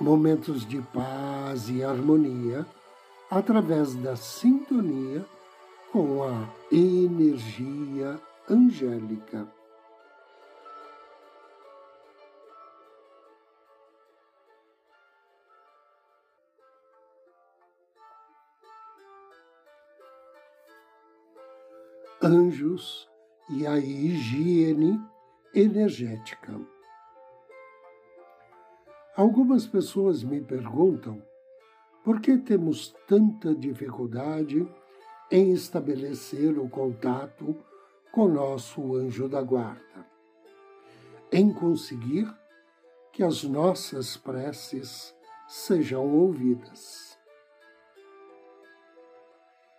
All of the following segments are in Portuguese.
Momentos de paz e harmonia através da sintonia com a energia angélica. Anjos e a higiene energética. Algumas pessoas me perguntam por que temos tanta dificuldade em estabelecer o contato com nosso anjo da guarda, em conseguir que as nossas preces sejam ouvidas.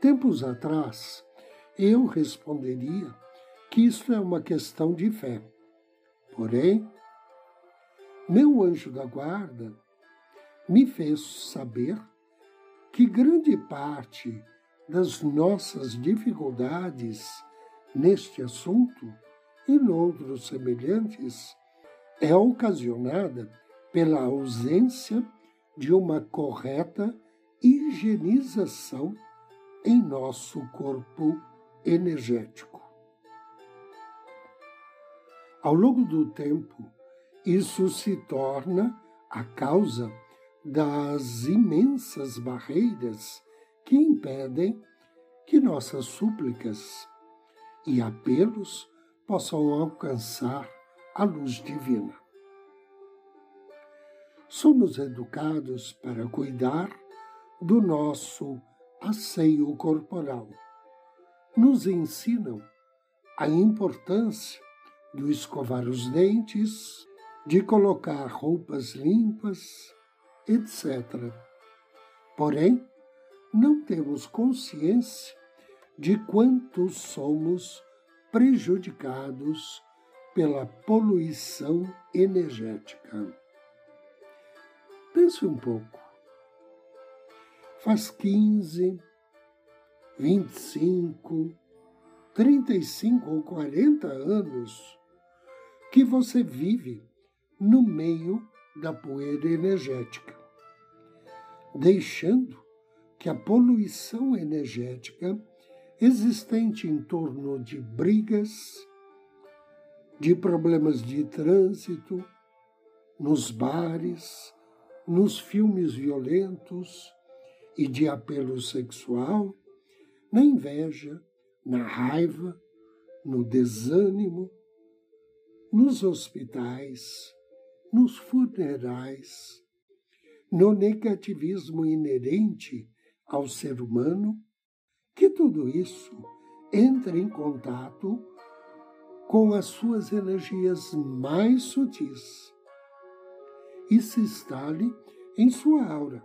Tempos atrás, eu responderia que isso é uma questão de fé. Porém, meu anjo da guarda me fez saber que grande parte das nossas dificuldades neste assunto e noutros semelhantes é ocasionada pela ausência de uma correta higienização em nosso corpo energético. Ao longo do tempo, isso se torna a causa das imensas barreiras que impedem que nossas súplicas e apelos possam alcançar a luz divina. Somos educados para cuidar do nosso asseio corporal. Nos ensinam a importância do escovar os dentes, de colocar roupas limpas, etc. Porém, não temos consciência de quanto somos prejudicados pela poluição energética. Pense um pouco. Faz 15, 25, 35 ou 40 anos que você vive no meio da poeira energética, deixando que a poluição energética existente em torno de brigas, de problemas de trânsito, nos bares, nos filmes violentos e de apelo sexual, na inveja, na raiva, no desânimo, nos hospitais, nos funerais, no negativismo inerente ao ser humano, que tudo isso entre em contato com as suas energias mais sutis e se instale em sua aura.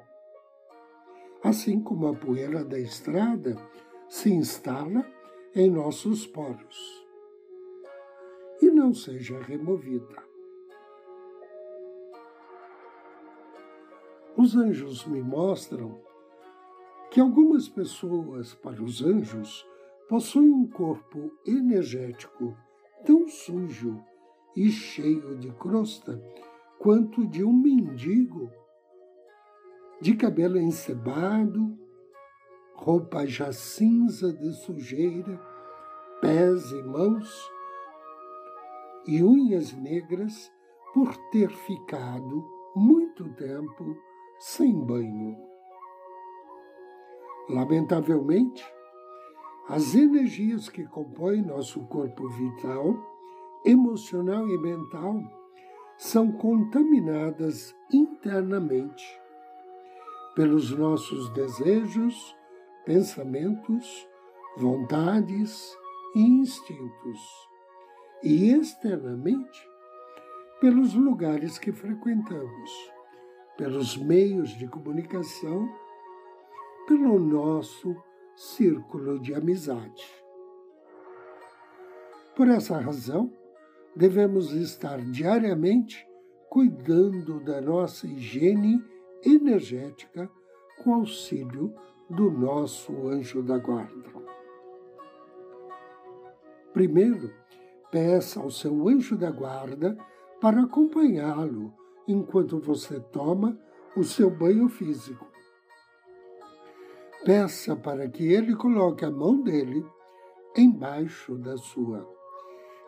Assim como a poeira da estrada se instala em nossos poros e não seja removida. Os anjos me mostram que algumas pessoas, para os anjos, possuem um corpo energético tão sujo e cheio de crosta quanto de um mendigo, de cabelo encebado, roupa já cinza de sujeira, pés e mãos e unhas negras por ter ficado muito tempo sem banho. Lamentavelmente, as energias que compõem nosso corpo vital, emocional e mental são contaminadas internamente pelos nossos desejos, pensamentos, vontades e instintos, e externamente pelos lugares que frequentamos pelos meios de comunicação, pelo nosso círculo de amizade. Por essa razão, devemos estar diariamente cuidando da nossa higiene energética com auxílio do nosso anjo da guarda. Primeiro, peça ao seu anjo da guarda para acompanhá-lo enquanto você toma o seu banho físico. Peça para que ele coloque a mão dele embaixo da sua.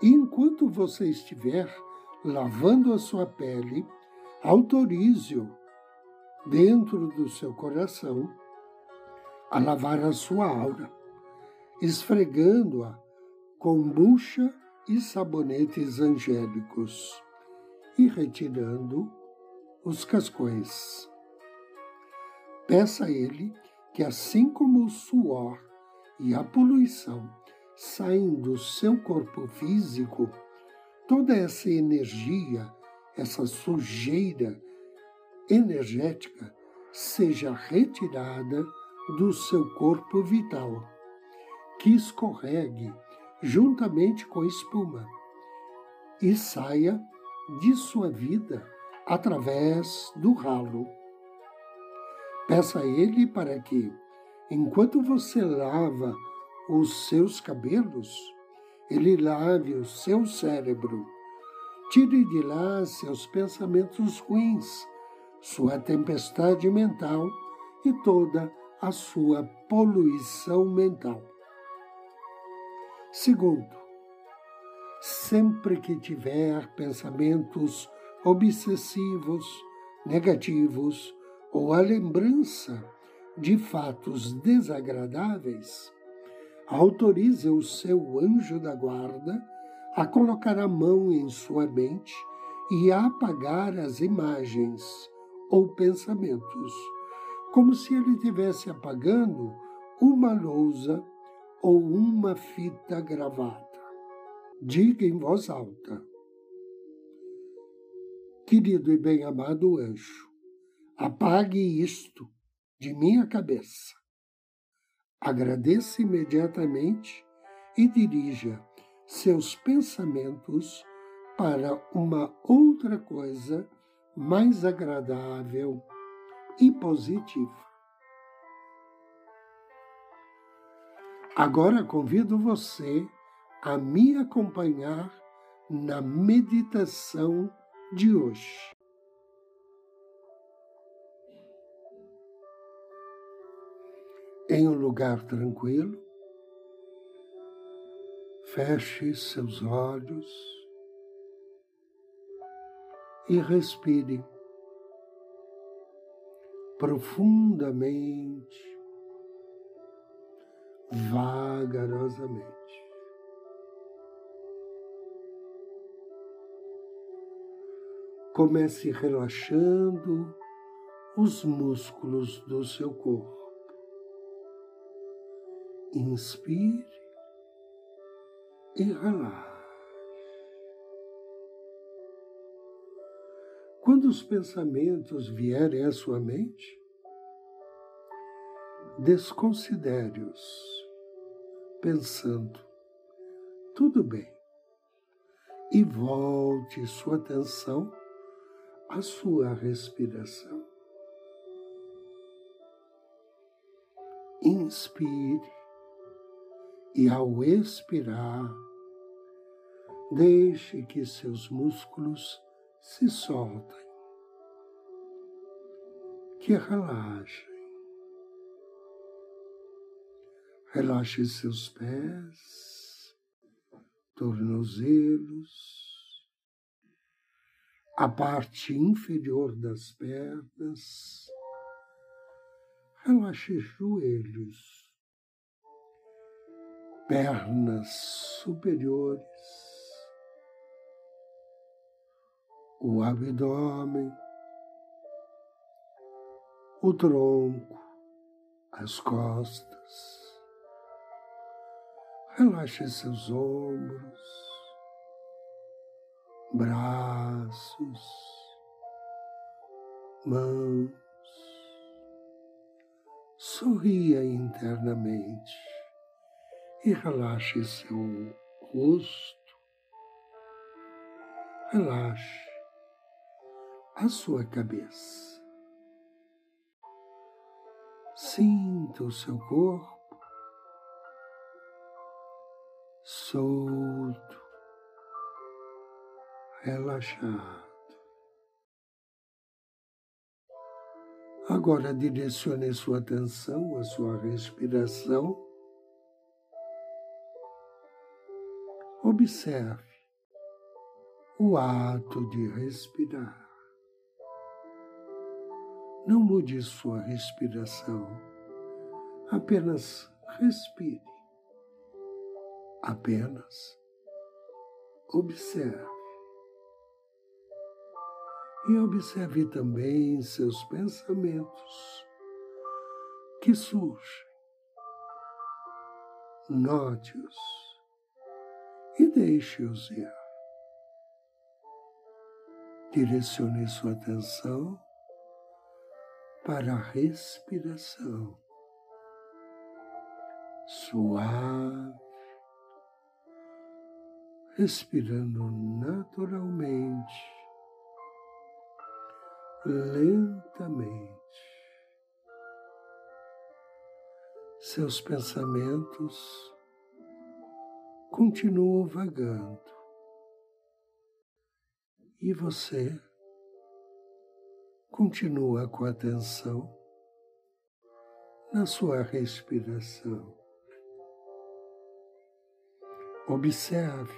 E enquanto você estiver lavando a sua pele, autorize-o dentro do seu coração a lavar a sua aura, esfregando-a com bucha e sabonetes angélicos e retirando os cascões. Peça a ele que, assim como o suor e a poluição saem do seu corpo físico, toda essa energia, essa sujeira energética seja retirada do seu corpo vital, que escorregue juntamente com a espuma e saia de sua vida através do ralo. Peça a ele para que, enquanto você lava os seus cabelos, ele lave o seu cérebro. Tire de lá seus pensamentos ruins, sua tempestade mental e toda a sua poluição mental. Segundo, sempre que tiver pensamentos obsessivos, negativos ou a lembrança de fatos desagradáveis, autorize o seu anjo da guarda a colocar a mão em sua mente e a apagar as imagens ou pensamentos, como se ele estivesse apagando uma lousa ou uma fita gravada. Diga em voz alta: Querido e bem-amado anjo, apague isto de minha cabeça. Agradeça imediatamente e dirija seus pensamentos para uma outra coisa mais agradável e positiva. Agora convido você a me acompanhar na meditação de hoje. Em um lugar tranquilo, feche seus olhos e respire profundamente, vagarosamente. Comece relaxando os músculos do seu corpo. Inspire e relaxe. Quando os pensamentos vierem à sua mente, desconsidere-os, pensando, tudo bem, e volte sua atenção à sua respiração. Inspire e, ao expirar, deixe que seus músculos se soltem, que relaxem. Relaxe seus pés, tornozelos, a parte inferior das pernas. Relaxe joelhos, pernas superiores, o abdômen, o tronco, as costas. Relaxe seus ombros, braços, mãos. Sorria internamente e relaxe seu rosto. Relaxe a sua cabeça. Sinta o seu corpo solto, relaxado. Agora direcione sua atenção à sua respiração. Observe o ato de respirar. Não mude sua respiração, apenas respire. Apenas observe. E observe também seus pensamentos que surgem. Note-os e deixe-os ir. Direcione sua atenção para a respiração suave, respirando naturalmente, lentamente. Seus pensamentos continuam vagando e você continua com atenção na sua respiração. Observe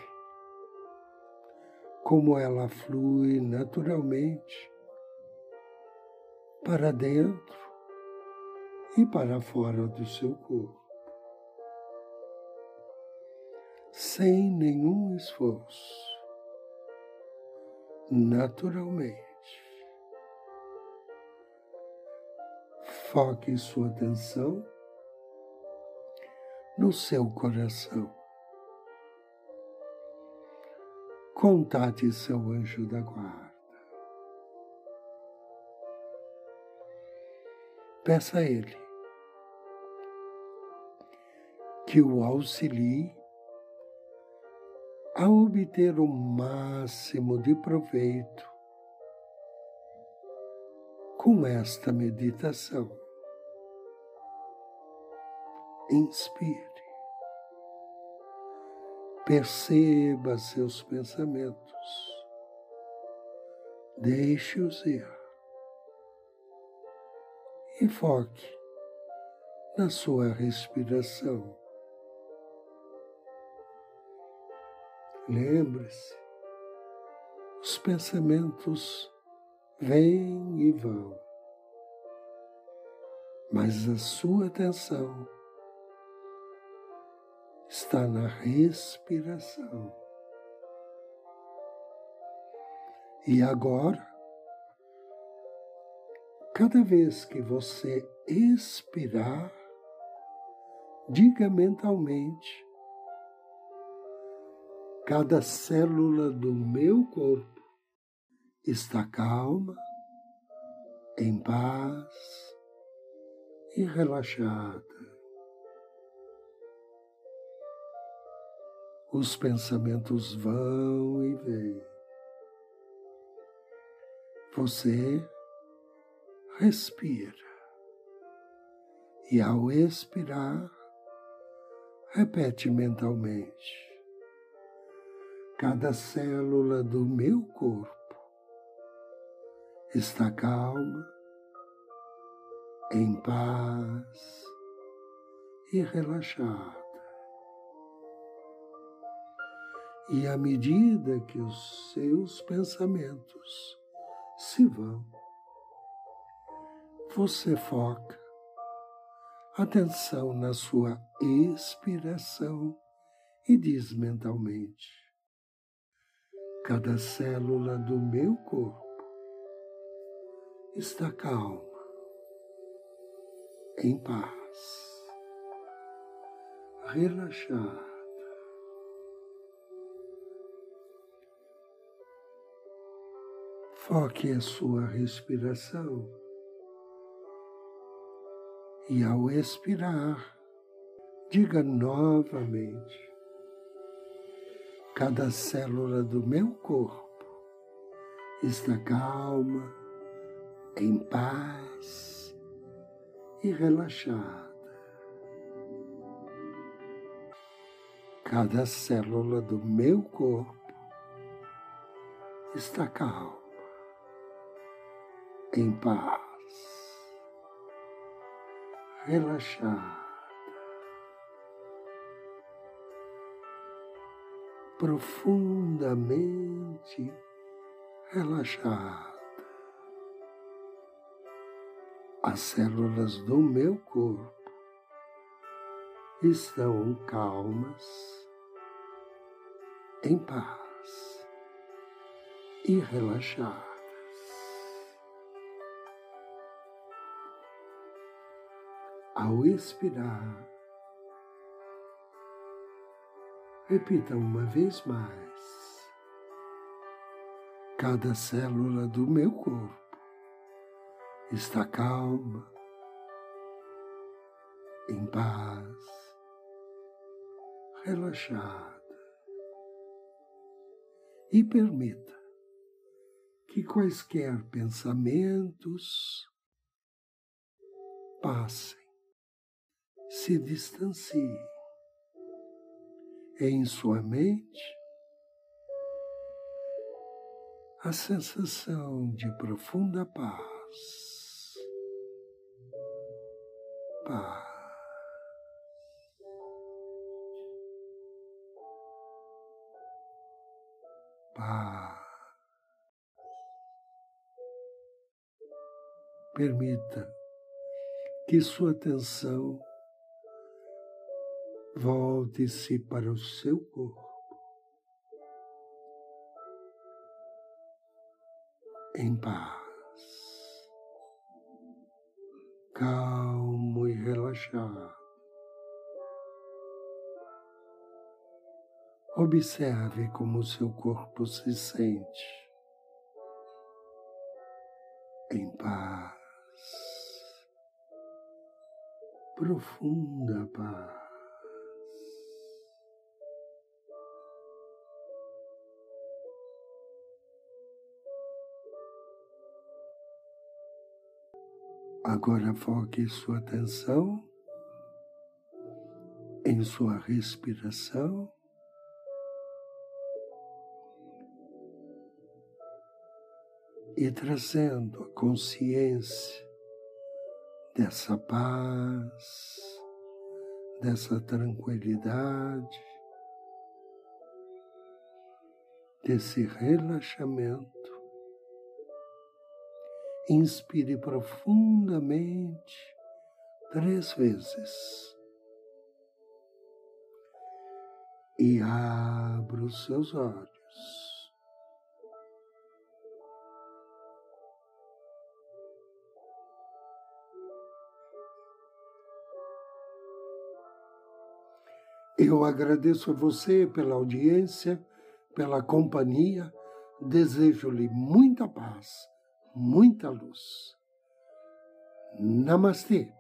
como ela flui naturalmente para dentro e para fora do seu corpo, sem nenhum esforço, naturalmente. Foque sua atenção no seu coração. Contate seu anjo da guarda. Peça a ele que o auxilie a obter o máximo de proveito com esta meditação inspire. Perceba seus pensamentos. Deixe-os ir. E foque na sua respiração. Lembre-se, os pensamentos vêm e vão, mas a sua atenção está na respiração. E agora, cada vez que você expirar, diga mentalmente: cada célula do meu corpo está calma, em paz e relaxada. os pensamentos vão e vêm. Você respira e, ao expirar, repete mentalmente: cada célula do meu corpo está calma, em paz e relaxada. E à medida que os seus pensamentos se vão, você foca atenção na sua expiração e diz mentalmente: cada célula do meu corpo está calma, em paz, relaxada Foque a sua respiração. E ao expirar, diga novamente: cada célula do meu corpo está calma, em paz e relaxada. Cada célula do meu corpo está calma em paz, relaxada, profundamente relaxada. As células do meu corpo estão calmas, em paz e relaxadas. Ao expirar, repita uma vez mais. Cada célula do meu corpo está calma, em paz, relaxada. E permita que quaisquer pensamentos passem se distancie em sua mente a sensação de profunda paz. Paz. Paz. Permita que sua atenção Volte-se para o seu corpo. Em paz, calmo e relaxado. Observe como o seu corpo se sente. Em paz, profunda paz. Agora foque sua atenção em sua respiração. E trazendo a consciência dessa paz, dessa tranquilidade, desse relaxamento. Inspire profundamente três vezes. E abra os seus olhos. Eu agradeço a você pela audiência, pela companhia, desejo-lhe muita paz muita luz. Namastê.